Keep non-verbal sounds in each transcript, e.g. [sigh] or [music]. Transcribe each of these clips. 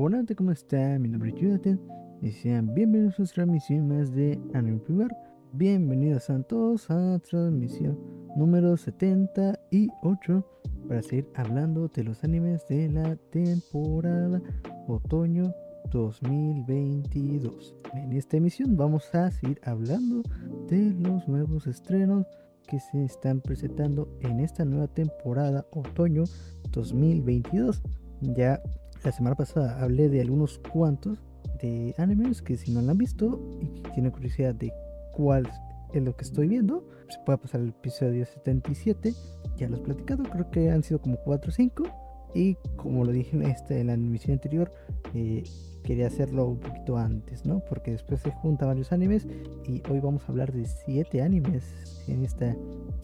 Hola, ¿cómo están? Mi nombre es Jonathan y sean bienvenidos a nuestra transmisión más de Anime Primer. Bienvenidos a todos a transmisión número 78 para seguir hablando de los animes de la temporada otoño 2022. En esta emisión vamos a seguir hablando de los nuevos estrenos que se están presentando en esta nueva temporada otoño 2022. Ya la semana pasada hablé de algunos cuantos de animes que si no lo han visto y tienen curiosidad de cuál es lo que estoy viendo, se puede pasar el episodio 77. Ya los he platicado, creo que han sido como 4 o 5. Y como lo dije en, este, en la emisión anterior, eh, quería hacerlo un poquito antes, ¿no? Porque después se juntan varios animes y hoy vamos a hablar de 7 animes en esta,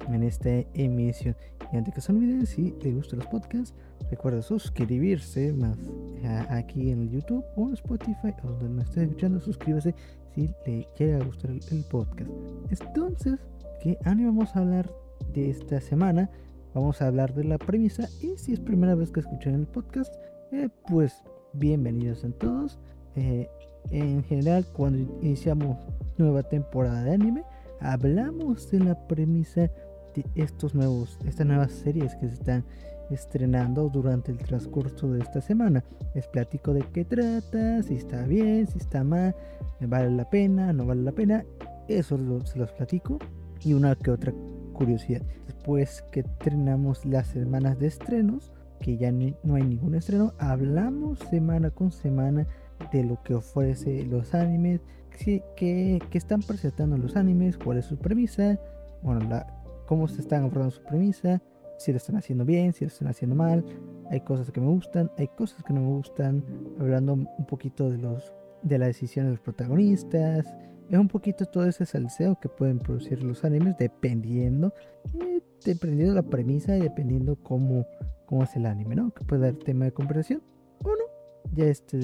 en esta emisión. Y antes que se olviden, si les gustan los podcasts, recuerda suscribirse más aquí en el YouTube o en Spotify o donde me esté escuchando, suscríbase si le llega a gustar el, podcast. Entonces, ¿qué anime vamos a hablar de esta semana? Vamos a hablar de la premisa y si es primera vez que escuchan el podcast, eh, pues bienvenidos a todos. Eh, en general, cuando iniciamos nueva temporada de anime, hablamos de la premisa de estos nuevos, estas nuevas series que se están estrenando durante el transcurso de esta semana. Les platico de qué trata, si está bien, si está mal, vale la pena, no vale la pena. Eso se los platico y una que otra curiosidad. Después que estrenamos las semanas de estrenos, que ya no hay ningún estreno, hablamos semana con semana de lo que ofrece los animes, que, que, están presentando los animes, cuál es su premisa, bueno, la, cómo se están abordando su premisa, si lo están haciendo bien, si lo están haciendo mal. Hay cosas que me gustan, hay cosas que no me gustan, hablando un poquito de los de la decisión de los protagonistas. Es un poquito todo ese salseo que pueden producir los animes dependiendo, eh, dependiendo de la premisa y dependiendo cómo cómo es el anime, ¿no? Que puede dar tema de conversación o no. Ya este,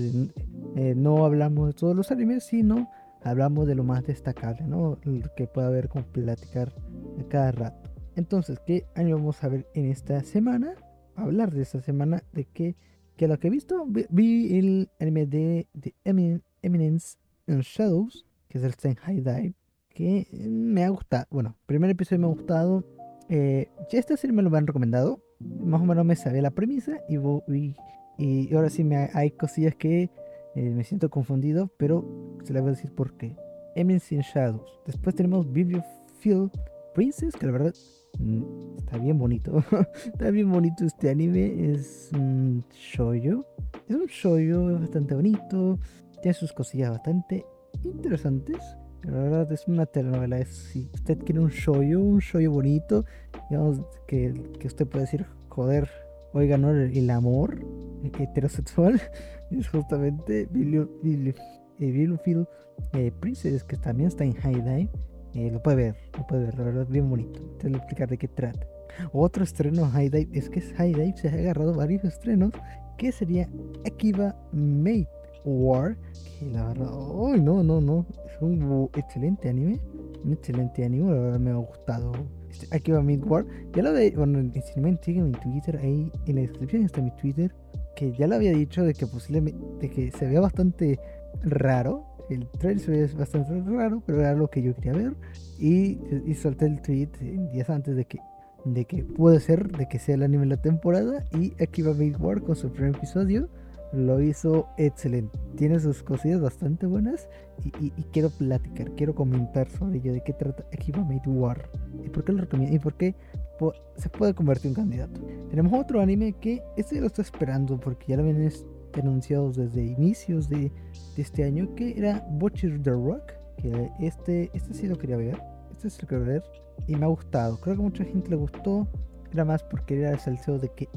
eh, no hablamos de todos los animes, sino hablamos de lo más destacable, ¿no? que puede haber como platicar de cada rato. Entonces, ¿qué anime vamos a ver en esta semana? hablar de esta semana, de que, que lo que he visto, vi, el anime de, de Eminence and Shadows, que es el Sten High Dive, que me ha gustado. Bueno, primer episodio me ha gustado. Eh, ya este serie me lo han recomendado más o menos me sabía la premisa y, y, ahora sí me, hay cosillas que eh, me siento confundido, pero se les voy a decir por qué. Eminence in Shadows. Después tenemos Bibliophile Princess, que la verdad mm, está bien bonito. [laughs] está bien bonito este anime. Es un shoyo. Es un shoyo bastante bonito. Tiene sus cosillas bastante interesantes. La verdad es una telenovela. si usted quiere un shoyo, un shoyo bonito, digamos que, que usted puede decir, joder, oiga, ¿no? El, amor heterosexual [laughs] es justamente Bibliophile eh, eh, Princess, que también está en High Dive. Eh, lo puede ver, lo puede ver, la verdad, bien bonito. Te voy a explicar de qué trata. Otro estreno High Dive es que High Dive se ha agarrado varios estrenos, que sería Akiba Mate War, que la verdad, ¡ay, no, no, no! Es un excelente anime, un excelente anime, la verdad me ha gustado. Este, va Midwar, ya lo de, bueno, si me siguen en Twitter, ahí en la descripción está mi Twitter, que ya lo había dicho de que posiblemente, de que se vea bastante raro, el trailer se ve bastante raro, pero era lo que yo quería ver, y, y solté el tweet días antes de que de que puede ser de que sea el anime de la temporada. Y aquí va Midwar con su primer episodio lo hizo excelente. Tiene sus cosillas bastante buenas y, quiero platicar, quiero comentar sobre ello, de qué trata Akiba Made War. Y por qué lo recomiendo y por qué se puede convertir en candidato. Tenemos otro anime que este lo estoy esperando porque ya lo vienen anunciados desde inicios de, este año que era Butcher the Rock. Que este, este sí lo quería ver, este sí lo quería ver y me ha gustado. Creo que a mucha gente le gustó era más porque era el salseo de que,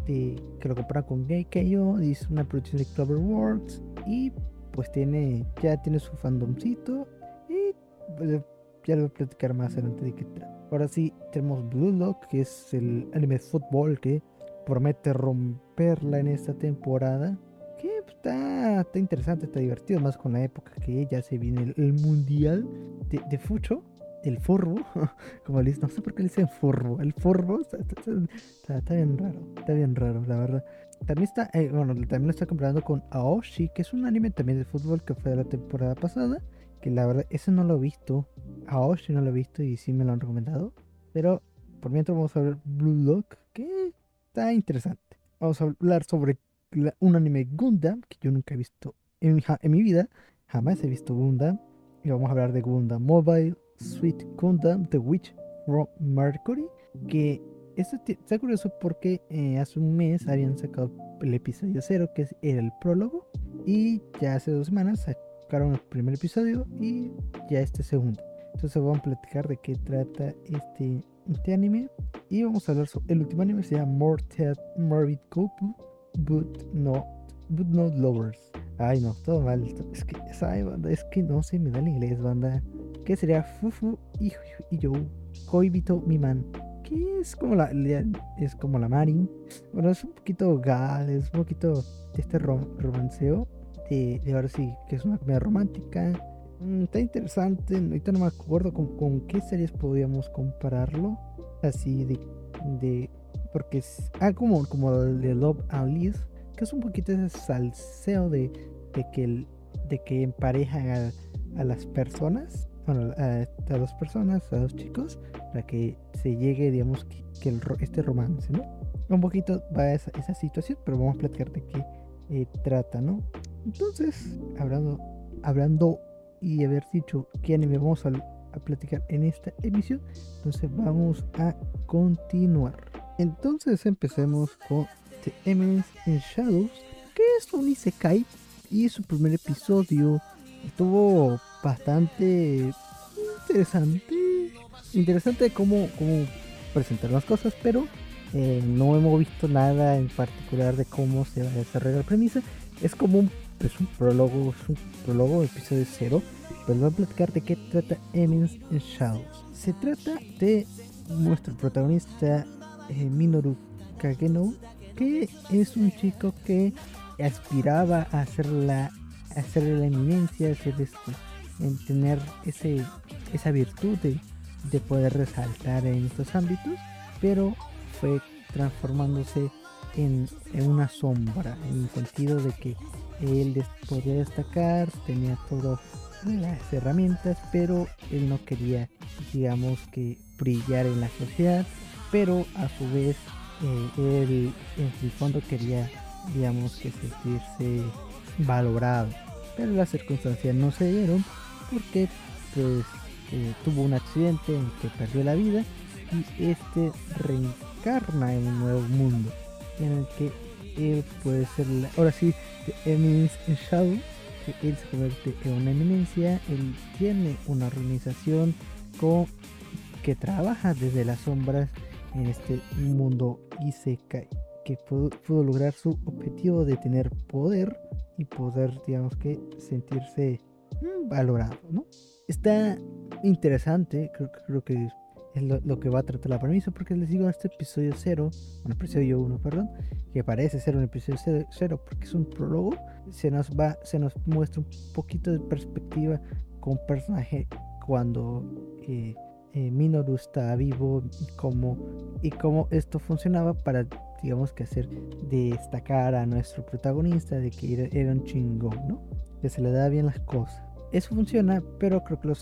que lo comparan con Gay Keio, es una producción de Cloverworks y pues tiene ya tiene su fandomcito y pues, ya lo voy a platicar más adelante de qué trata. Ahora sí tenemos Blue Lock, que es el anime de fútbol que promete romperla en esta temporada. Que está, está interesante, está divertido, más con la época que ya se viene el, mundial de, de Fucho el forro, [laughs] como le dicen, no sé por qué le dicen forro, el forro está, bien raro, está bien raro, la verdad. también está, eh, bueno, también lo está comparando con Aoshi, que es un anime también de fútbol que fue de la temporada pasada. Que la verdad, ese no lo he visto. Aoshi no lo he visto y sí me lo han recomendado. Pero por mientras vamos a ver Blue Lock, que está interesante. Vamos a hablar sobre un anime Gundam, que yo nunca he visto en, en mi vida. Jamás he visto Gundam. Y vamos a hablar de Gundam Mobile, Sweet Gundam, The Witch from Mercury. Que esto está curioso porque eh, hace un mes habían sacado el episodio 0, que era el prólogo. Y ya hace dos semanas sacaron el primer episodio y ya este segundo. Entonces vamos a platicar de qué trata este, este anime. Y vamos a hablar sobre el último anime, se llama Mortal Morbid Couple, but no, but not Lovers. Ay no, todo mal. Es que, es que no se me da el inglés, banda. ¿Qué sería Fufu y, y yo? Koibito mi man que es como la, es como la Marin. Bueno, es un poquito gal, es un poquito este romanceo. De, de ahora sí, que es una comedia romántica. Mm, está interesante. Ahorita no me acuerdo con, con qué series podíamos compararlo. Así de. de porque es. Ah, como, como el de Love Liz. Que es un poquito ese salseo de, de que, de que emparejan a, a las personas bueno, a, dos personas, a dos chicos, para que se llegue, digamos, que, el, este romance, ¿no? Un poquito va esa, esa situación, pero vamos a platicar de qué eh, trata, ¿no? Entonces, hablando, hablando y haber dicho qué anime vamos a, platicar en esta emisión, entonces vamos a continuar. Entonces empecemos con The Eminence in Shadows, que es un Isekai y su primer episodio estuvo bastante interesante. Interesante cómo, cómo presentar las cosas, pero eh, no hemos visto nada en particular de cómo se va a desarrollar la premisa. Es como un, es un prólogo, es un prólogo, episodio cero. Pero voy a platicar de qué trata in Shadows. Se trata de nuestro protagonista eh, Minoru Kageno, que es un chico que aspiraba a hacer la, hacer la eminencia, a hacer esto en tener ese, esa virtud de, poder resaltar en estos ámbitos, pero fue transformándose en, una sombra, en el sentido de que él podía destacar, tenía todas las herramientas, pero él no quería, digamos, que brillar en la sociedad, pero a su vez eh, él en el fondo quería, digamos, que sentirse valorado. Pero las circunstancias no se dieron porque pues eh, tuvo un accidente en que perdió la vida y este reencarna en un nuevo mundo en el que él puede ser la, ahora sí de Eminence in Shadow que él se convierte en una eminencia él tiene una organización con, que trabaja desde las sombras en este mundo Isekai que pudo, pudo lograr su objetivo de tener poder y poder digamos que sentirse Mm, valorado, ¿no? Está interesante, creo, creo que es lo, que va a tratar la premisa, porque les digo, este episodio 0, un episodio 1, perdón, que parece ser un episodio 0 porque es un prólogo, se nos va, se nos muestra un poquito de perspectiva con un personaje cuando eh, eh, Minoru está vivo y cómo, y cómo esto funcionaba para digamos que hacer destacar a nuestro protagonista de que era, era un chingón, ¿no? Que se le da bien las cosas. Eso funciona, pero creo que lo,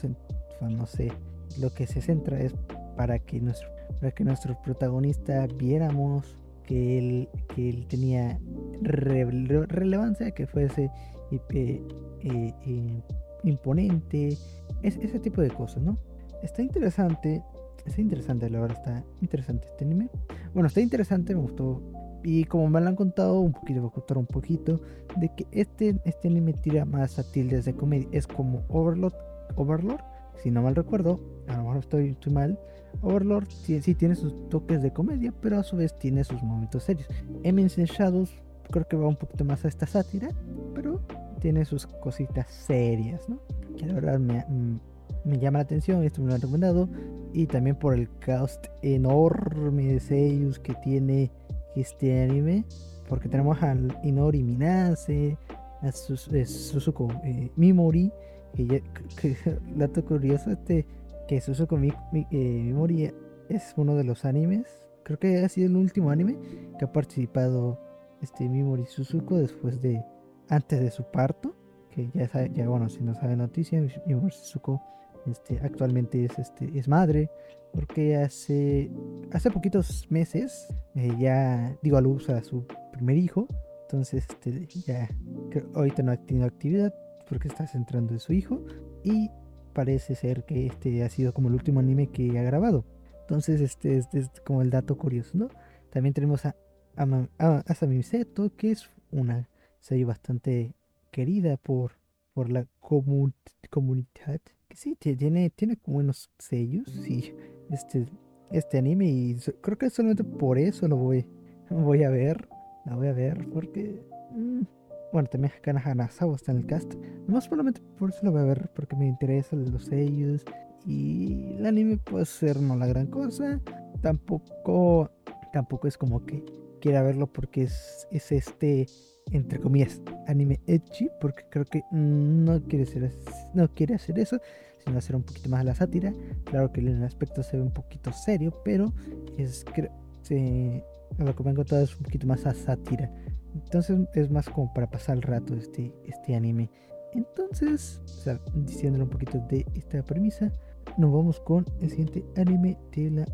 no sé, lo que se centra es para que nuestro, para que nuestro protagonista viéramos que él, que él tenía relevancia, que fuese eh, eh, imponente, es, ese tipo de cosas, ¿no? Está interesante, está interesante, la verdad, está interesante este anime. Bueno, está interesante, me gustó y como me lo han contado un poquito, voy a contar un poquito de que este, este anime tira más a tildes de comedia. Es como Overlord, Overlord, si no mal recuerdo, a lo mejor estoy, estoy mal. Overlord sí, tiene sus toques de comedia, pero a su vez tiene sus momentos serios. Eminence Shadows creo que va un poquito más a esta sátira, pero tiene sus cositas serias, ¿no? Que la verdad me, llama la atención, esto me lo han recomendado. Y también por el cast enorme de sellos que tiene este anime, porque tenemos al Inori Minase, a Suzuko eh, Mimori, que, [laughs] dato curioso, este, que Suzuko eh, Mimori es uno de los animes, creo que ha sido el último anime que ha participado este Mimori Suzuko después de antes de su parto, que ya sabe, ya bueno, si no sabe noticia, Mimori Suzuko este, actualmente es, este, es madre, porque hace, hace poquitos meses eh, ya digo a luz a su primer hijo, entonces este, ya ahorita no ha tenido actividad porque está centrando en su hijo. Y parece ser que este ha sido como el último anime que ha grabado. Entonces este, este es como el dato curioso, ¿no? También tenemos a, a, Asami Seto, que es una serie bastante querida por, por la comunidad sí, tiene, tiene unos sellos, sí, este, este anime y creo que solamente por eso lo voy, [laughs] voy a ver, la voy a ver porque, mm, bueno, también Kana Hanazawa está en el cast, más solamente por eso lo voy a ver porque me interesan los sellos y el anime puede ser no la gran cosa, tampoco, tampoco es como que quiera verlo porque es, es este entre comillas, anime edgy, porque creo que no quiere, ser, no quiere hacer eso, sino hacer un poquito más la sátira. Claro que el aspecto se ve un poquito serio, pero es se, lo que me han contado es un poquito más a sátira. Entonces es más como para pasar el rato este, este anime. Entonces, o diciéndole un poquito de esta premisa, nos vamos con el siguiente anime de la...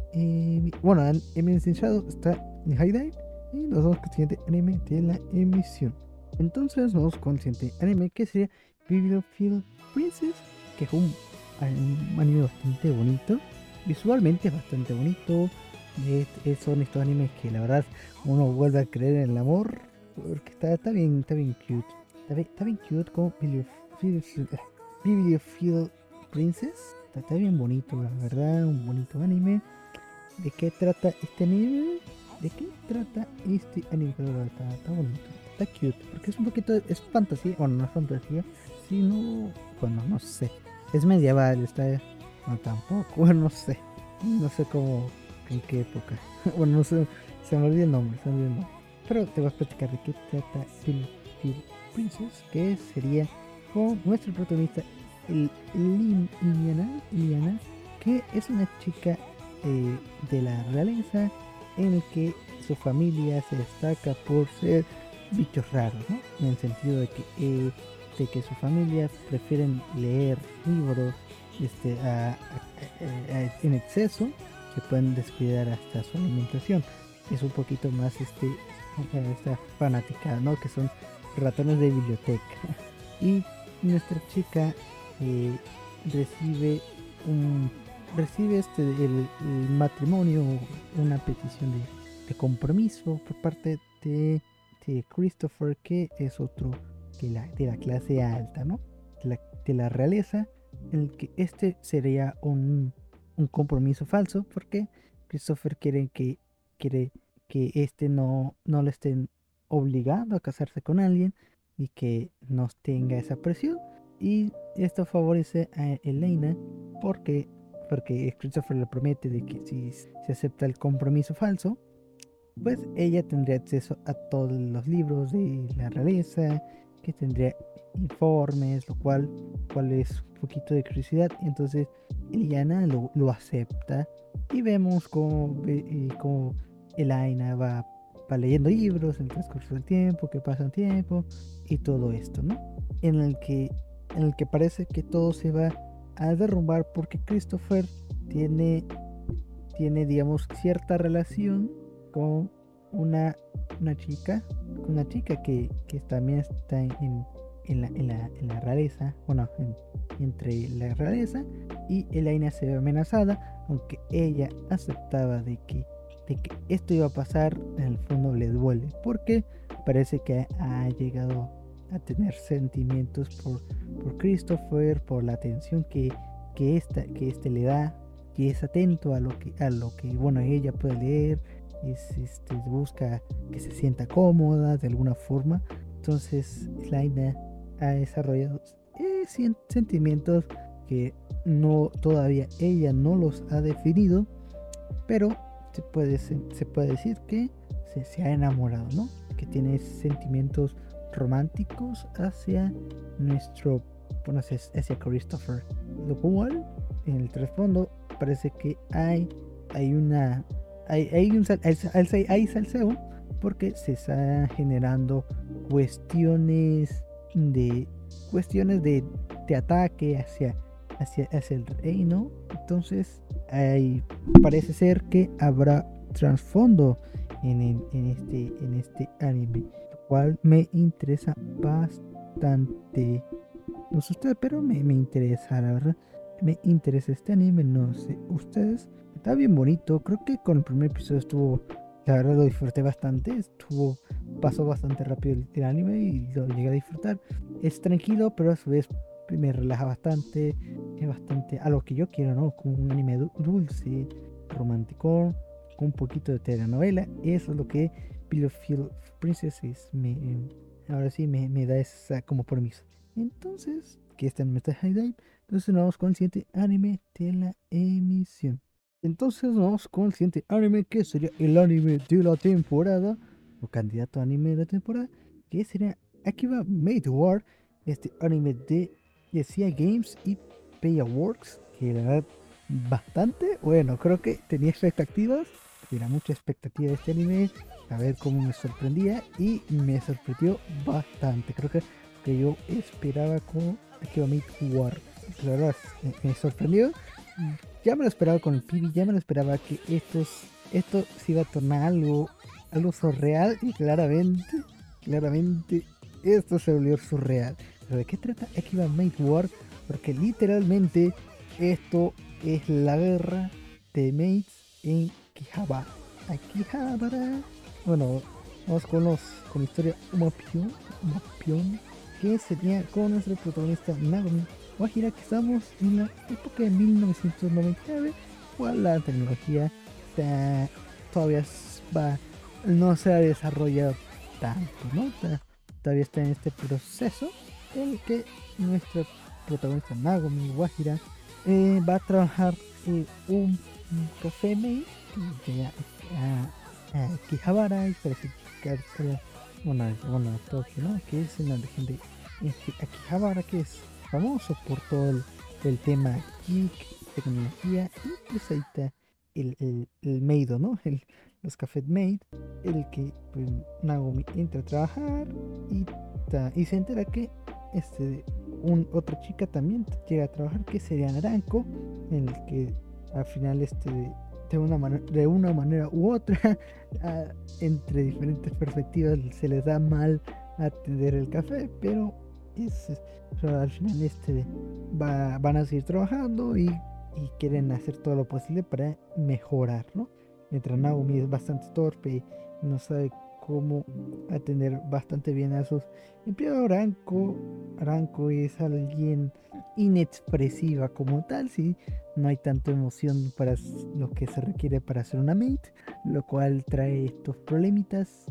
bueno, Eminence Shadow está en High Dive y nos vamos con el siguiente anime de la emisión. Entonces nos vamos con el siguiente anime que sería Bibliophile Princess, que es un, anime bastante bonito. Visualmente es bastante bonito. son estos animes que la verdad uno vuelve a creer en el amor. Porque está, está bien, está bien cute. Está bien, cute como Bibliophile Princess. Está, bien bonito, la verdad. Un bonito anime. ¿De qué trata este anime? ¿De qué trata este anime? Está, está bonito, está cute, porque es un poquito, es fantasía, bueno, no es fantasía, sino, bueno, no sé, es medieval, está, no tampoco, [laughs] no sé, no sé cómo, en qué época, [laughs] bueno, no sé, se me olvidó el nombre, se me olvidó el nombre, pero te voy a platicar de qué trata Phil, Princess, que sería con nuestro protagonista, el Liliana, que es una chica eh, de la realeza en el que su familia se destaca por ser bichos raros, ¿no? En el sentido de que, eh, de que su familia prefieren leer libros este, en exceso, que pueden descuidar hasta su alimentación. Es un poquito más este, esta fanática, ¿no? Que son ratones de biblioteca. Y nuestra chica eh, recibe un recibe este el, matrimonio, una petición de, compromiso por parte de, Christopher, que es otro de la, de la clase alta, ¿no? De la, realeza, en el que este sería un, compromiso falso, porque Christopher quiere que, quiere que este no, no le estén obligando a casarse con alguien y que no tenga esa presión. Y esto favorece a Elena porque porque Christopher le promete de que si se acepta el compromiso falso, pues ella tendría acceso a todos los libros de la realeza, que tendría informes, lo cual, cual es un poquito de curiosidad. Entonces Eliana lo, lo acepta y vemos cómo, eh, cómo Elaina va, va, leyendo libros en el transcurso del tiempo, que pasa el tiempo y todo esto, ¿no? En el que, en el que parece que todo se va a derrumbar porque Christopher tiene, tiene digamos, cierta relación con una, una chica, una chica que, que también está en, en, la, en, la, en la realeza, bueno, entre la realeza y Elaina se ve amenazada, aunque ella aceptaba de que, de que esto iba a pasar, en el fondo le duele, porque parece que ha llegado a tener sentimientos por, por Christopher, por la atención que, que, esta, que este le da, que es atento a lo que, a lo que bueno, ella puede leer, es, este, busca que se sienta cómoda de alguna forma. Entonces, Laina ha desarrollado eh, sentimientos que no todavía ella no los ha definido, pero se puede, se, puede decir que se, se, ha enamorado, ¿no? Que tiene sentimientos románticos hacia nuestro, bueno, hacia Christopher. Lo cual, en el trasfondo, parece que hay, hay una, hay, hay un hay, salseo porque se están generando cuestiones de cuestiones de, de ataque hacia, hacia, hacia el reino. Entonces, ahí parece ser que habrá trasfondo este, en este anime, lo cual me interesa bastante. No sé ustedes, pero me, me interesa, la verdad. Me interesa este anime, no sé ustedes. Está bien bonito, creo que con el primer episodio estuvo, la verdad lo disfruté bastante, estuvo, pasó bastante rápido el, el anime y lo llegué a disfrutar. Es tranquilo, pero a su vez me relaja bastante, es bastante a lo que yo quiero, ¿no? Como un anime dulce, romántico, con un poquito de telenovela. Eso es lo que Field Princess es. Me, ahora sí me, me, da esa como permiso. Entonces, que está en Meta Highlight. Entonces nos vamos con el siguiente anime de la emisión. Entonces nos vamos con el siguiente anime que sería el anime de la temporada. O candidato anime de la temporada. Que sería Akiba Made War. Este anime de decía Games y Pay Works, que la verdad bastante. Bueno, creo que tenía expectativas, tenía mucha expectativa de este anime, a ver cómo me sorprendía y me sorprendió bastante, creo que, que yo esperaba con Akiba War, la me, sorprendió, ya me lo esperaba con el Pibi, ya me lo esperaba que estos, esto se iba a tornar algo, algo surreal y claramente, claramente esto se volvió surreal. ¿Pero de qué trata Akiba Made War? Porque literalmente esto es la guerra de mates en Kihabara. Akihabara. Bueno, vamos con los con la historia Umapion, Umapion que sería con nuestro protagonista Nagomi Wajira que estamos en la época de 1999 cual la tecnología todavía va, no se ha desarrollado tanto, ¿no? Todavía está en este proceso en que nuestra protagonista Nagomi Wajira eh, va a trabajar en un, café maid a, a, Kihabara y para bueno, bueno, Tokio, ¿no? Que es en la región de Akihabara, que es famoso por todo el, el tema geek, tecnología y pues ahí está el, el, el Meido, ¿no? El, los Café Maid, el que pues, Nagomi entra a trabajar y, y se entera que este, un, otra chica también llega a trabajar que sería Naranco, en el que al final este, de, una, manera, de una manera u otra, [laughs] entre diferentes perspectivas se les da mal atender el café, pero, es, al final este, va, van a seguir trabajando y, y, quieren hacer todo lo posible para mejorar, ¿no? Mientras Naomi es bastante torpe y no sabe cómo atender bastante bien a sus empleados. Aranco, Aranco es alguien inexpresiva como tal, si no hay tanta emoción para lo que se requiere para hacer una mate, lo cual trae estos problemitas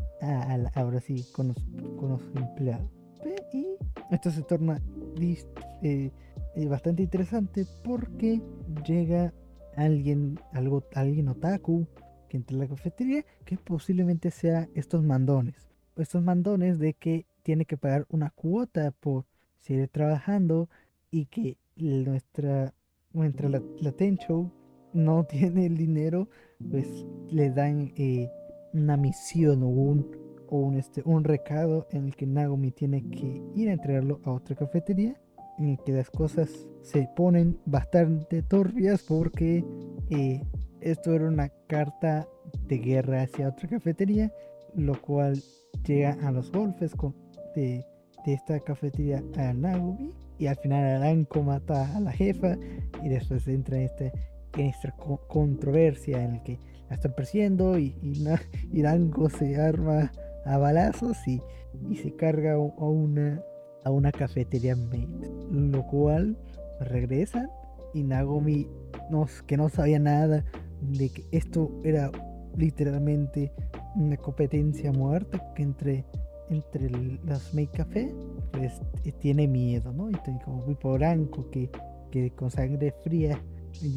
ahora sí con los, con los empleados. Y esto se torna eh, eh, bastante interesante porque llega alguien, algo, alguien otaku que entre la cafetería, que posiblemente sea estos mandones. Estos mandones de que tiene que pagar una cuota por seguir trabajando y que nuestra, mientras la, la Tencho no [laughs] tiene el dinero, pues le dan eh, una misión o un, o un, este, un recado en el que Nagomi tiene que ir a entregarlo a otra cafetería en el que las cosas se ponen bastante turbias porque eh, esto era una carta de guerra hacia otra cafetería, lo cual llega a los golpes de, esta cafetería a Nagomi y al final Aranko mata a la jefa y después entra en, este, en esta controversia en la que la están persiguiendo y, y, se arma a balazos y, y se carga a una, a una cafetería maid, lo cual regresan y Nagomi no, que no sabía nada de que esto era literalmente una competencia muerta que entre entre las Make Café pues eh, tiene miedo no y tiene como Branco que, que con sangre fría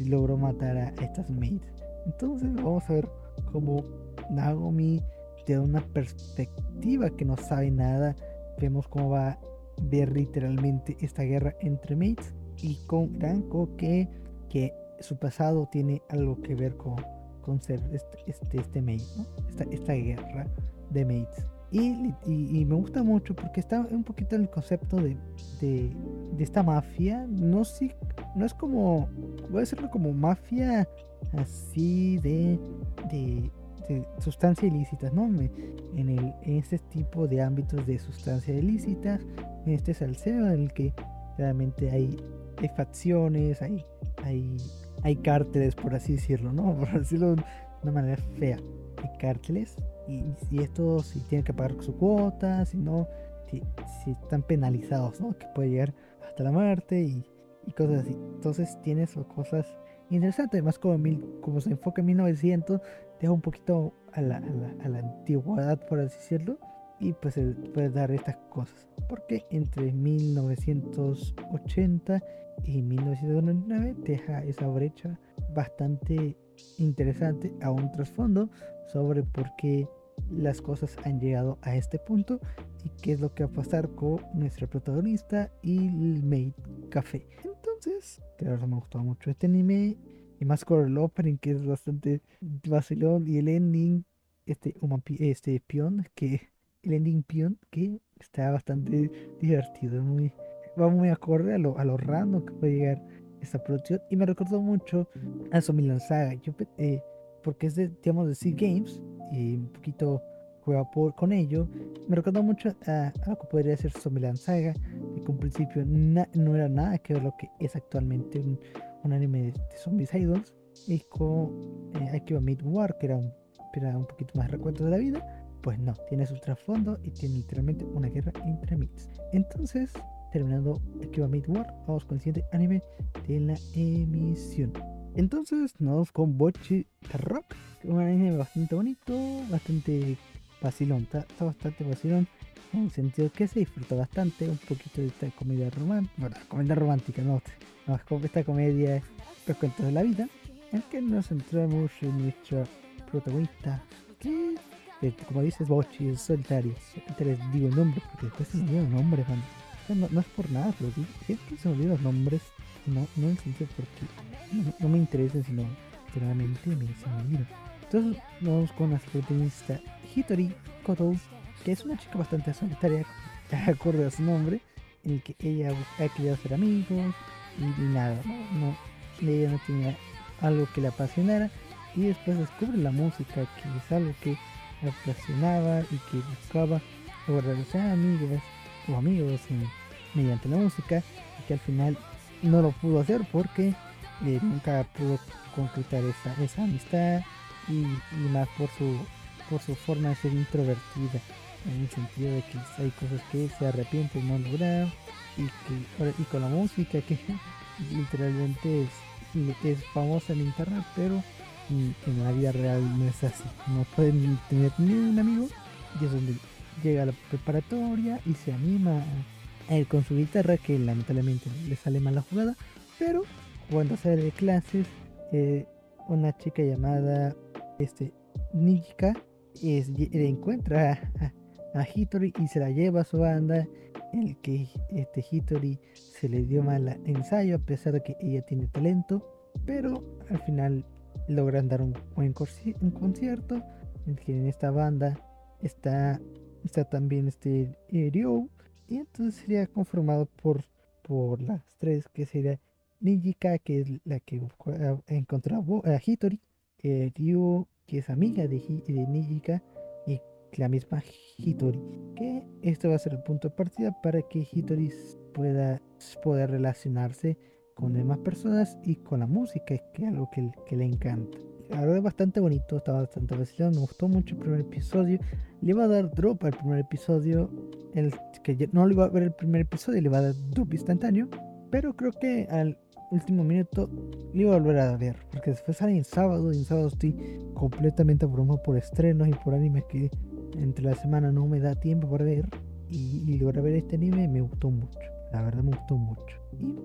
logró matar a estas maids entonces vamos a ver cómo Nagomi de una perspectiva que no sabe nada. Vemos cómo va a ver literalmente esta guerra entre mates y con Branco que, que su pasado tiene algo que ver con, con ser este, este, este maid, ¿no? esta, esta guerra de Mates. Y, y, me gusta mucho porque está un poquito en el concepto de, de, de esta mafia. No, si, no es como, voy a decirlo como mafia así de, de, de sustancias ilícitas, ¿no? En, el, en este tipo de ámbitos de sustancias ilícitas, en este salseo en el que realmente hay, hay facciones, hay, hay, hay cárteles, por así decirlo, ¿no? [laughs] Por decirlo de una manera fea. Hay cárteles y si esto si tienen que pagar su cuota, si no, si, están penalizados, ¿no? Que puede llegar hasta la muerte y, y cosas así. Entonces tienes cosas interesantes, más como, mil, como se enfoca en 1900, deja un poquito a la, a la, antigüedad, por así decirlo, y pues puede dar estas cosas. Porque entre 1980 y 1999 deja esa brecha bastante interesante a un trasfondo sobre por qué las cosas han llegado a este punto y qué es lo que va a pasar con nuestra protagonista y el Maid Café. Entonces, claro, me gustó mucho este anime y más con el opening que es bastante vacilón y el ending, este, este pion, que el ending pion que está bastante divertido, muy, va muy acorde a lo, a lo random que puede llegar esta producción. Y me recordó mucho a Somilan Saga, yo, eh, porque es de, digamos, de Sea Games y un poquito juega por, con ello, me recordó mucho a, lo que podría ser Zombieland Saga, que en principio no era nada que ver lo que es actualmente un, un anime de, Zombies Idols, y con eh, Akiba Mid War, que era un, era un poquito más recuento de la vida, pues no, tiene su trasfondo y tiene literalmente una guerra entre mitos. Entonces, terminando Akiba Mid War, vamos con el siguiente anime de la emisión. Entonces nos vamos con Bochi Rock, un anime bastante bonito, bastante vacilón, está, bastante vacilón en el sentido que se disfruta bastante, un poquito de esta comedia romántica, bueno, comedia romántica, no, no esta comedia, los cuentos de la vida, en que nos centramos en nuestra protagonista, que como dices Bochi es solitaria, te les digo el nombre porque después se me olvidan nombres, no, no, es por nada, pero siempre se me olvidan los nombres, no, no en el sentido porque no, me interesan, sino realmente me, olvidan. Entonces vamos con la protagonista Hitori Koto, que es una chica bastante solitaria, [laughs] de acuerdo a su nombre, en el que ella ha querido ser amigos y, nada, no, ella no tenía algo que le apasionara y después descubre la música, que es algo que le apasionaba y que buscaba ser amigas o amigos mediante la música y que al final no lo pudo hacer porque eh, nunca pudo concretar esa, esa amistad y, más por su, por su forma de ser introvertida, en el sentido de que hay cosas que se arrepiente no lograr y, que, y con la música que [laughs] literalmente es, es famosa en internet, pero en la vida real no es así. No pueden tener ni un amigo y es donde llega a la preparatoria y se anima a ir con su guitarra que lamentablemente le sale mal la jugada, pero cuando sale de clases eh, una chica llamada este, Nijika es, encuentra a, Hitori y se la lleva a su banda. En el que este Hitori se le dio mal ensayo a pesar de que ella tiene talento, pero al final logran dar un buen un concierto. En esta banda está, está también este eh, Ryo, y entonces sería conformado por, por las tres, que sería Nijika, que es la que encontró a Hitori, eh, Ryu, que es amiga de, de Nijika, y la misma Hitori. Que esto va a ser el punto de partida para que Hitori pueda, pueda relacionarse con demás personas y con la música, que es algo que, que le encanta. La verdad es bastante bonito, está bastante vacilado, me gustó mucho el primer episodio. Le iba a dar drop al primer episodio, el que no le iba a ver el primer episodio, le iba a dar drop instantáneo, pero creo que al último minuto le iba a volver a ver, porque después sale en sábado y en sábado estoy completamente abrumado por estrenos y por animes que entre la semana no me da tiempo para ver. Y, y ver este anime me gustó mucho, la verdad me gustó mucho.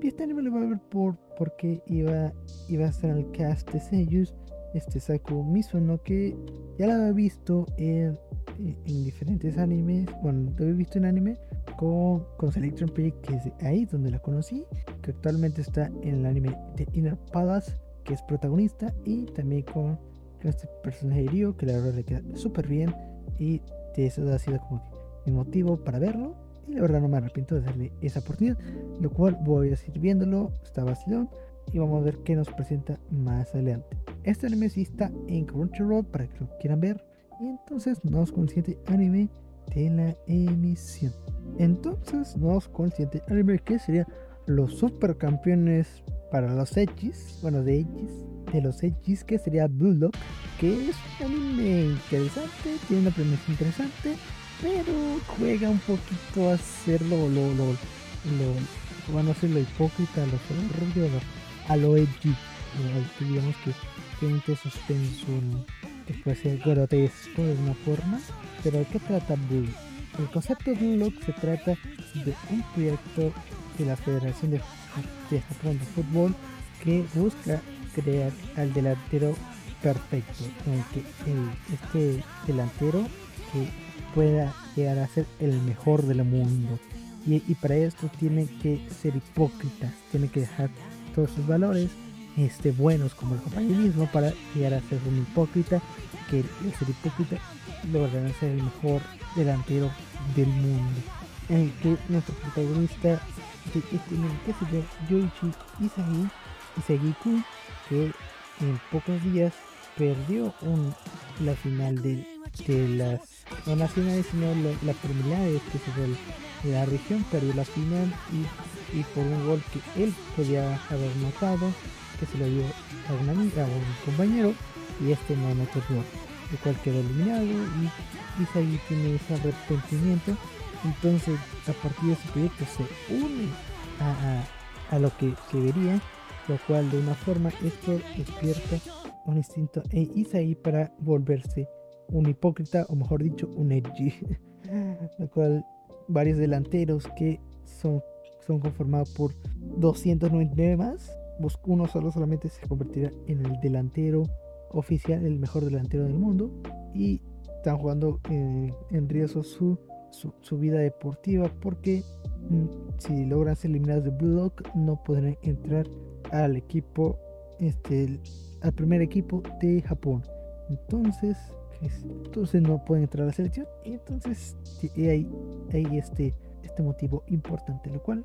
Y este anime lo voy a ver por, porque iba, iba a estar el cast de sellos, este Saku Mizuno, que ya lo había visto en, en, diferentes animes, bueno, lo había visto en anime con, con Selection Project, que es ahí donde la conocí, que actualmente está en el anime de Inner Palace, que es protagonista, y también con, este personaje de Ryo, que la verdad le queda súper bien, y este, eso ha sido como mi motivo para verlo. Y la verdad no me arrepiento de darle esa oportunidad. Lo cual voy a seguir viéndolo. Está vacilón. Y vamos a ver qué nos presenta más adelante. Este anime sí está en Crunchyroll para que lo quieran ver. Y entonces nos con el siguiente anime de la emisión. Entonces nos con el siguiente anime que sería los supercampeones para los X. Bueno, de X. De los X que sería Bulldog. Que es un anime interesante. Tiene una premisa interesante pero juega un poquito a hacerlo lo, lo, lo bueno, a lo hipócrita, a lo soberbio, a lo edgy, digamos que tiene un suspenso que puede ser grotesco de una forma, pero ¿de qué trata Blue? El concepto de Blue se trata de un proyecto de la Federación de, de Japón de Fútbol que busca crear al delantero perfecto, en que este delantero que pueda llegar a ser el mejor del mundo. Y, para esto tiene que ser hipócrita, tiene que dejar todos sus valores este, buenos como el compañerismo para llegar a ser un hipócrita, que el ser hipócrita logrará ser el mejor delantero del mundo. En el que nuestro protagonista este que se llama Yoichi Isagi, Isagi-kun, que en pocos días perdió un, la final de, de las no nacionales sino la, la es que se fue de la región perdió la final y, y, por un gol que él podía haber notado que se lo dio a una amiga a un compañero y este no notó el el cual quedó eliminado y Isai tiene ese arrepentimiento. Entonces a partir de ese proyecto se une a, a, a lo que, que vería lo cual de una forma esto despierta un instinto e Isaí para volverse un hipócrita o mejor dicho un edgy [laughs] lo cual varios delanteros que son, son conformados por 299 más uno solo solamente se convertirá en el delantero oficial el mejor delantero del mundo y están jugando eh, en riesgo su, su, vida deportiva porque mm, si logran ser eliminados de Blue Lock no podrán entrar al equipo este al primer equipo de Japón. Entonces, entonces no pueden entrar a la selección. Y entonces hay, hay este, este motivo importante, lo cual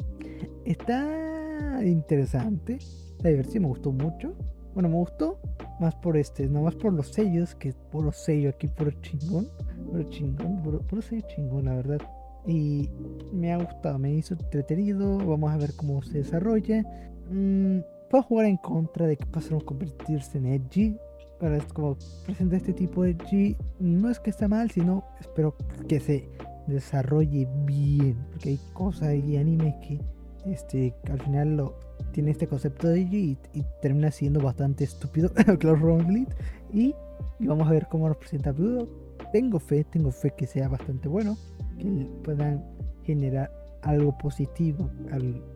está interesante. La diversión me gustó mucho. Bueno, me gustó más por este, no más por los sellos, que por los sellos aquí, el chingón, el chingón, por, el sello chingón, la verdad. Y me ha gustado, me hizo entretenido. Vamos a ver cómo se desarrolla. Mm, puedo jugar en contra de que pasaron a convertirse en edgy. Para como presenta este tipo de edgy, no es que está mal, sino espero que se desarrolle bien. Porque hay cosas y animes que este, al final lo, tiene este concepto de edgy y, termina siendo bastante estúpido. [laughs] claro, y, y vamos a ver cómo nos presenta Blue Tengo fe, tengo fe que sea bastante bueno, que puedan generar algo positivo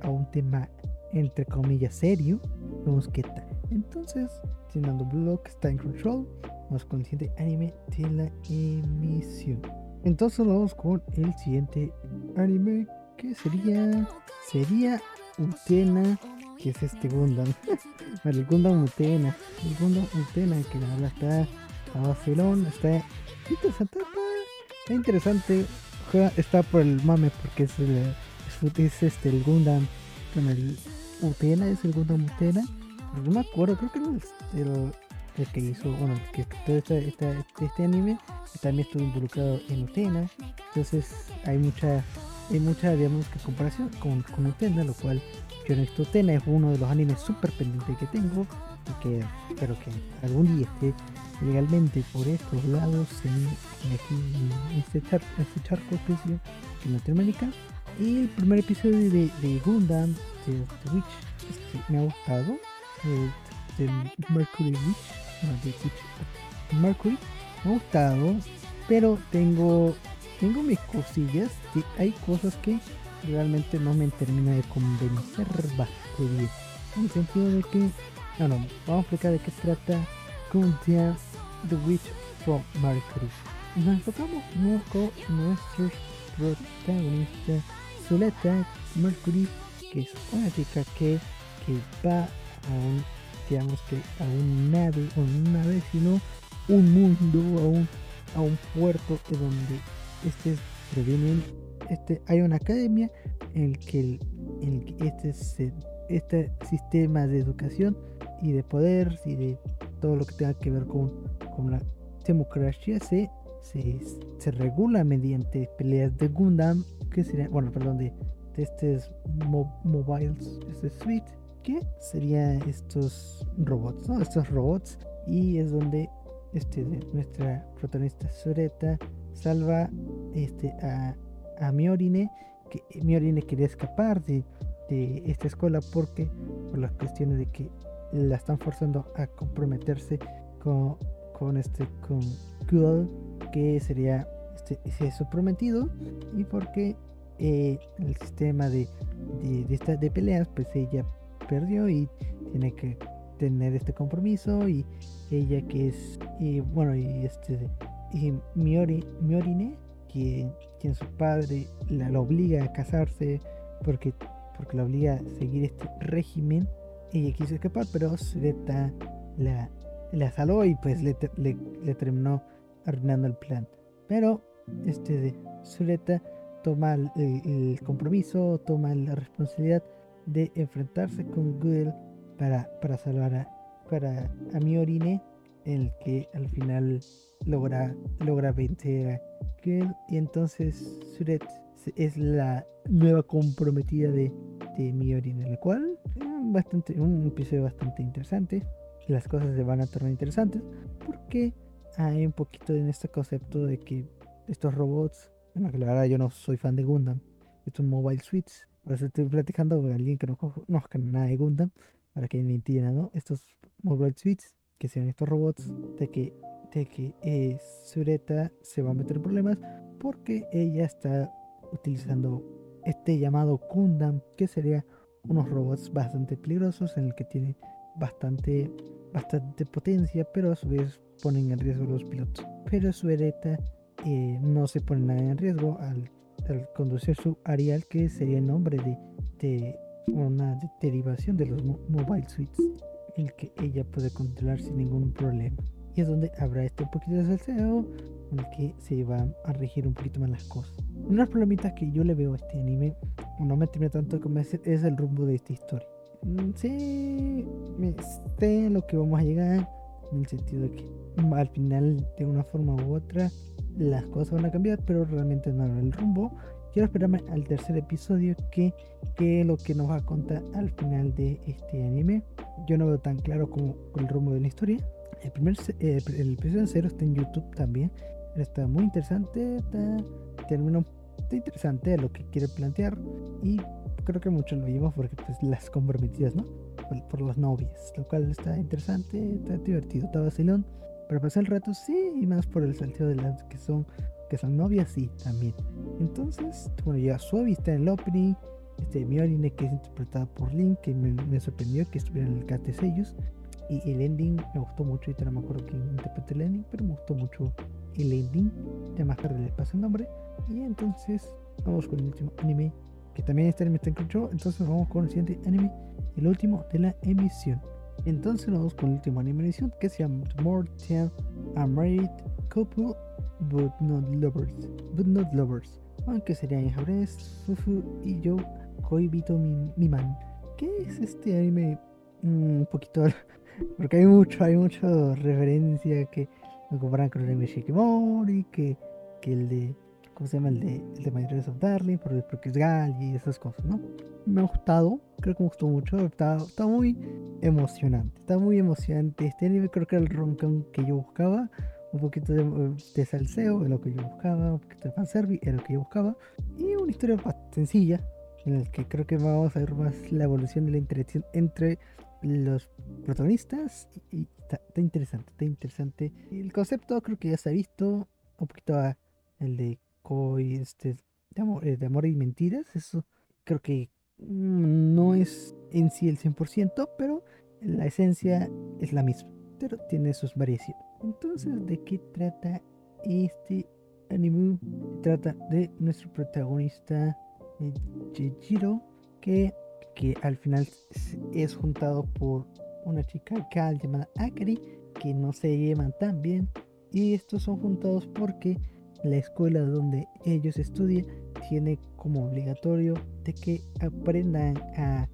a un tema entre comillas serio, vemos qué tal. Entonces, Blue Block está en control, más consciente anime de la emisión. Entonces vamos con el siguiente anime que sería sería Utena, que es este Gundam. [laughs] el Gundam Utena, el Gundam Utena que la verdad está a Barcelona, está interesante, está, interesante, está por el mame porque es, el, es, este Gundam con el Utena, es el Gundam Utena. No me acuerdo, creo que no es el, el que hizo, bueno, el que todo este, este, anime también estuvo involucrado en Utena. Entonces hay mucha, hay mucha, digamos, que comparación con, con Utena, lo cual yo en Utena es uno de los animes súper pendientes que tengo y que espero que algún día esté legalmente por estos lados en, aquí en este, charco, este charco especie en Latinoamérica. Y el primer episodio de, de Gundam de Witch este, me ha gustado. Eh, de Mercury de Witch Mercury, me ha gustado, pero tengo tengo mis cosillas que hay cosas que realmente no me termina de convencer bastante bien. En el sentido de que, no, no, vamos a explicar de qué trata Gundam The Witch from Mercury. Nos enfocamos con nuestros protagonistas Zuleta Mercury que es una chica que, que va a un, digamos que a un nave, o no un nave, sino un mundo, a un, a un puerto donde este previenen, este, hay una academia en el que, el, este, este sistema de educación y de poder y de todo lo que tenga que ver con, con la democracia se, se, se, regula mediante peleas de Gundam, que sería, bueno, perdón, de, de estos mobiles, este suite, que serían estos robots. Estos robots, y es donde este, nuestra protagonista Sureta salva este, a, a Miorine, que Miorine quería escapar de, de esta escuela porque por las cuestiones de que la están forzando a comprometerse con, con este con Gul, que sería este, su prometido, y porque eh, el sistema de, de, de peleas, pues ella perdió y tiene que tener este compromiso y ella que es y bueno y este y Miori, Miorine quien, quien su padre la, obliga a casarse porque porque la obliga a seguir este régimen ella quiso escapar pero Sureta la, la saló y pues le, le, terminó arruinando el plan. Pero este de Sureta toma el, compromiso toma la responsabilidad de enfrentarse con Google para, para salvar a, para, a Miorine, el que al final logra, logra vencer a Girl. Y entonces Suret es la nueva comprometida de, de Miorine, el cual bastante, un episodio bastante interesante. Las cosas se van a tornar interesantes porque hay un poquito en este concepto de que estos robots, bueno, que la verdad yo no soy fan de Gundam, estos mobile suites, por eso estoy platicando con alguien que no conozca nada de Gundam, para que me entiendan, ¿no? Estos mobile suites, que sean estos robots, de que, de que eh, Sureta se va a meter en problemas porque ella está utilizando este llamado Gundam, que sería unos robots bastante peligrosos en el que tiene bastante, bastante potencia, pero a su vez ponen en riesgo los pilotos. Pero Sureta eh, no se pone nada en riesgo al, al, conducir su Arial, que sería el nombre de, de una derivación de los mobile suites, el que ella puede controlar sin ningún problema. Y es donde habrá este poquito de salseo, en el que se va a regir un poquito más las cosas. Unas problemitas que yo le veo a este anime, no me tiene tanto como es el rumbo de esta historia. Mm, sí, sé lo que vamos a llegar, en el sentido de que al final, de una forma u otra, las cosas van a cambiar, pero realmente no el rumbo quiero esperarme al tercer episodio que, que lo que nos va a contar al final de este anime. Yo no veo tan claro como el rumbo de la historia. El primer eh, el episodio cero está en YouTube también. Está muy interesante, está, termino, está interesante lo que quiere plantear y creo que mucho lo vimos porque pues las comprometidas, ¿no? Por, las novias, lo cual está interesante, está divertido, está vacilón. Para pasar el rato sí, y más por el salteo de las que son que son novias, sí, también. Entonces, bueno, ya Suavi está en el opening. Este, Miorine, que es interpretada por Link, que me, sorprendió que estuviera en el cast de sellos. Y el ending me gustó mucho, ahorita no me acuerdo quién interpreta el ending, pero me gustó mucho el ending. Ya más tarde les paso el nombre. Y entonces, vamos con el último anime, que también este anime está en control. Entonces, vamos con el siguiente anime, el último de la emisión. Entonces, vamos con el último anime de emisión, que se llama Mortal A Married Couple but not lovers, but not lovers, aunque sería en japonés Fufu y yo Koibito mi, mi man. ¿Qué es este anime? Mm, un poquito, [laughs] porque hay mucho, hay mucha referencia que lo comparan con el anime Shikimori, que, que el de, ¿cómo se llama? El de, el de My Dress of Darling, porque es Gal y esas cosas, ¿no? Me ha gustado, creo que me gustó mucho, está, está muy emocionante, está muy emocionante. Este anime creo que era el roncón que yo buscaba un poquito de, de salseo, es lo que yo buscaba, un poquito de fanservice, era lo que yo buscaba, y una historia bastante sencilla, en la que creo que vamos a ver más la evolución de la interacción entre los protagonistas, y, está, interesante, está interesante. El concepto creo que ya se ha visto, un poquito a el de Koi, este, de amor, eh, de amor y mentiras, eso creo que mm, no es en sí el 100%, pero la esencia es la misma, pero tiene sus variaciones. Entonces, ¿de qué trata este anime? Trata de nuestro protagonista Jiro, que, que al final es juntado por una chica cal llamada Akari, que no se llevan tan bien. Y estos son juntados porque la escuela donde ellos estudian tiene como obligatorio de que aprendan a,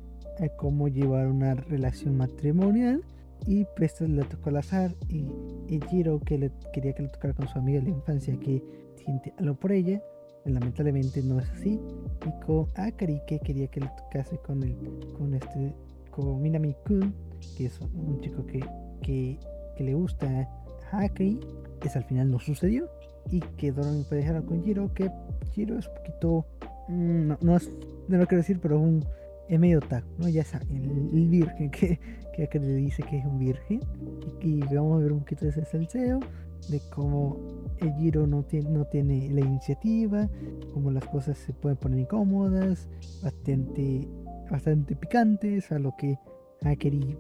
cómo llevar una relación matrimonial y pues le tocó al azar y, y Jiro que le quería que le tocara con su amiga de la infancia que siente algo por ella lamentablemente no es así. Y con Akari que quería que le tocase con el con este con Minami Kun que es un chico que, que, que le gusta a Akari pues al final no sucedió y quedaron emparejados con Jiro que Jiro es un poquito mm, no, no, es, no lo quiero decir pero un es medio taco, ¿no? Ya saben, el, virgen que, [laughs] que le dice que es un virgen. Y, y vamos a ver un poquito de ese salseo, de cómo el Giro no tiene, no tiene la iniciativa, cómo las cosas se pueden poner incómodas, bastante, bastante picantes a lo que Akeri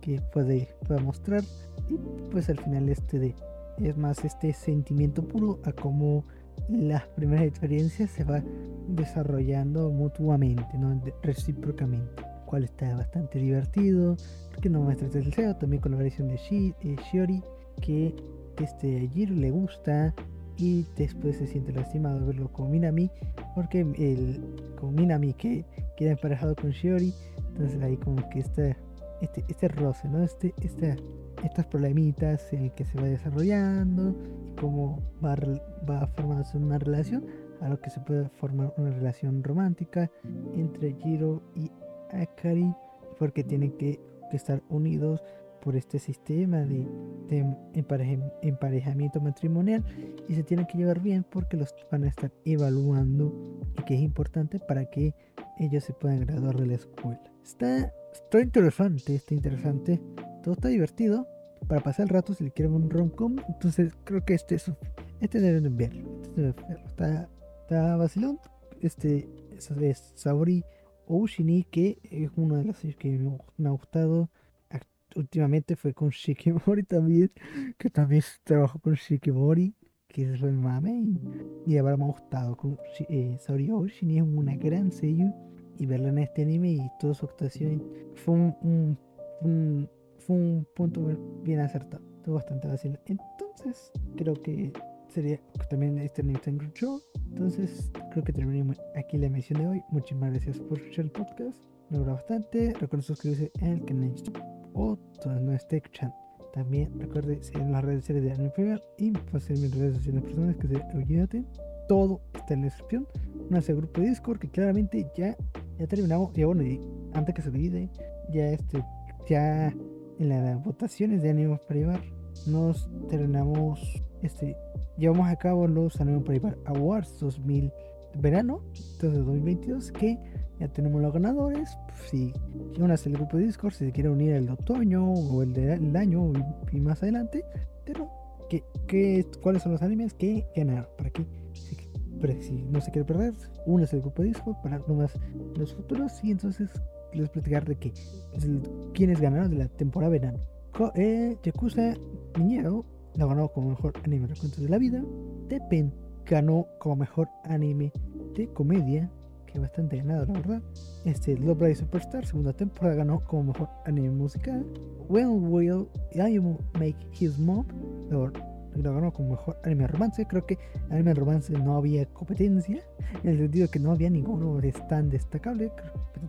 que puede, puede mostrar. Y pues al final este de es más este sentimiento puro a cómo las primeras experiencias se va desarrollando mutuamente, ¿no? recíprocamente, cual está bastante divertido, porque no muestra el deseo, también con la variación de eh, Shiori, que este Jiro le gusta y después se siente lastimado verlo con Minami, porque el, con Minami que queda emparejado con Shiori, entonces ahí como que está este, este roce, ¿no? Este, este, estas problemitas el que se va desarrollando y cómo va, va formándose una relación a lo que se puede formar una relación romántica entre Jiro y Akari porque tienen que, estar unidos por este sistema de, emparejamiento matrimonial y se tienen que llevar bien porque los van a estar evaluando y que es importante para que ellos se puedan graduar de la escuela. Está, está interesante, está interesante, todo está divertido para pasar el rato si le quieren un rom-com. Entonces creo que este es este deben verlo. Este deben verlo. Está, está vacilón. Este es Saori Oushini, que es uno de los que me ha gustado. Últimamente fue con Shikimori también, que también trabajó con Shikimori, que es el mame. Y, ahora me ha gustado. Con, eh, Saori Oushini es una gran sello. Y verla en este anime y toda su actuación fue un fue un punto bien acertado. Estuvo bastante fácil. Entonces, creo que sería también este Nintendo Show. Entonces, creo que terminamos aquí la emisión de hoy. Muchísimas gracias por escuchar el podcast. Me gusta bastante. Recuerden suscribirse el canal o todo no esté escuchando. También recuerden seguir las redes sociales de Anime Fever y pasar mis redes sociales personales que se olvídate. Todo está en la descripción. No hace grupo de Discord que claramente ya, ya terminamos. Y bueno, antes que se olvide, ya este, ya en las votaciones de Anime para llevar nos terminamos este llevamos a cabo los Anime para llevar Awards 2000 verano entonces 2022 que ya tenemos los ganadores si quieren hacer el grupo de Discord si se quiere unir el otoño o el del año y, más adelante pero que, cuáles son los animes que ganaron para que si, no se quiere perder únase al grupo de Discord para nomás los futuros y entonces les platicar de que quienes ganaron de la temporada verano. Eh, Yakuza Niñero la ganó como mejor anime de cuentos de la vida. Tepen ganó como mejor anime de comedia, que bastante ganado, la verdad. Este, Love Live Superstar, segunda temporada, ganó como mejor anime musical. Well, Will, I Make His Mom, lo ganó como mejor anime romance. Creo que anime romance no había competencia, en el sentido que no había ninguno tan destacable.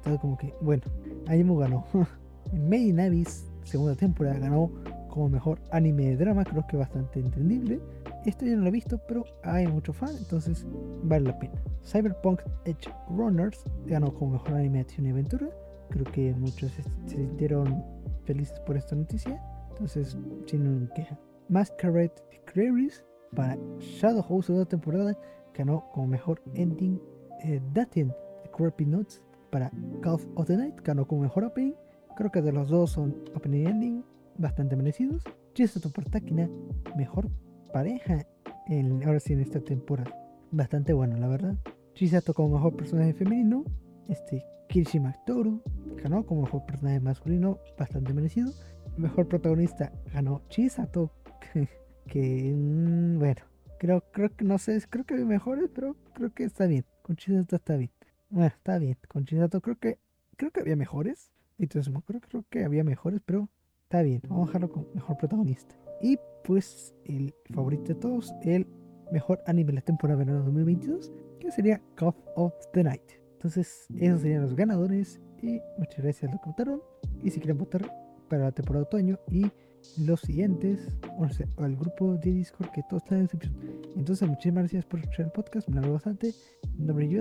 Pero como que, bueno, Anime ganó. [laughs] Made in Abyss, segunda temporada, ganó como mejor anime de drama. Creo que bastante entendible. Esto ya no lo he visto, pero hay mucho fan, entonces vale la pena. Cyberpunk Edge Runners ganó como mejor anime de acción y aventura. Creo que muchos se sintieron felices por esta noticia. Entonces, sin queja. Masquerade Queries para Shadow House de temporada ganó como mejor ending. Eh, Datin The Creepy Notes para Call of the Night ganó como mejor opening. Creo que de los dos son opening y ending bastante merecidos. Chisato por Takina, mejor pareja en, ahora sí en esta temporada. Bastante bueno, la verdad. Chisato como mejor personaje femenino. Este Kirishima Toru ganó como mejor personaje masculino, bastante merecido. Mejor protagonista ganó Chisato [laughs] que, mm, bueno, creo, creo que no sé, creo que hay mejores, pero creo que está bien. Con Chisato está bien. Bueno, está bien. Con Chisato creo que creo que había mejores. Entonces, creo, creo que había mejores, pero está bien. Vamos a dejarlo con mejor protagonista. Y pues el favorito de todos, el mejor anime de la temporada verano 2022, que sería Cough of the Night. Entonces, esos serían los ganadores. Y muchas gracias a los que votaron. Y si quieren votar para la temporada de otoño y los siguientes, o al grupo de Discord que todo está en descripción. Entonces, muchísimas gracias por escuchar el podcast. Me alegro bastante. Mi nombre es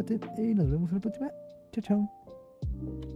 y nos vemos en la próxima. Chao, chao.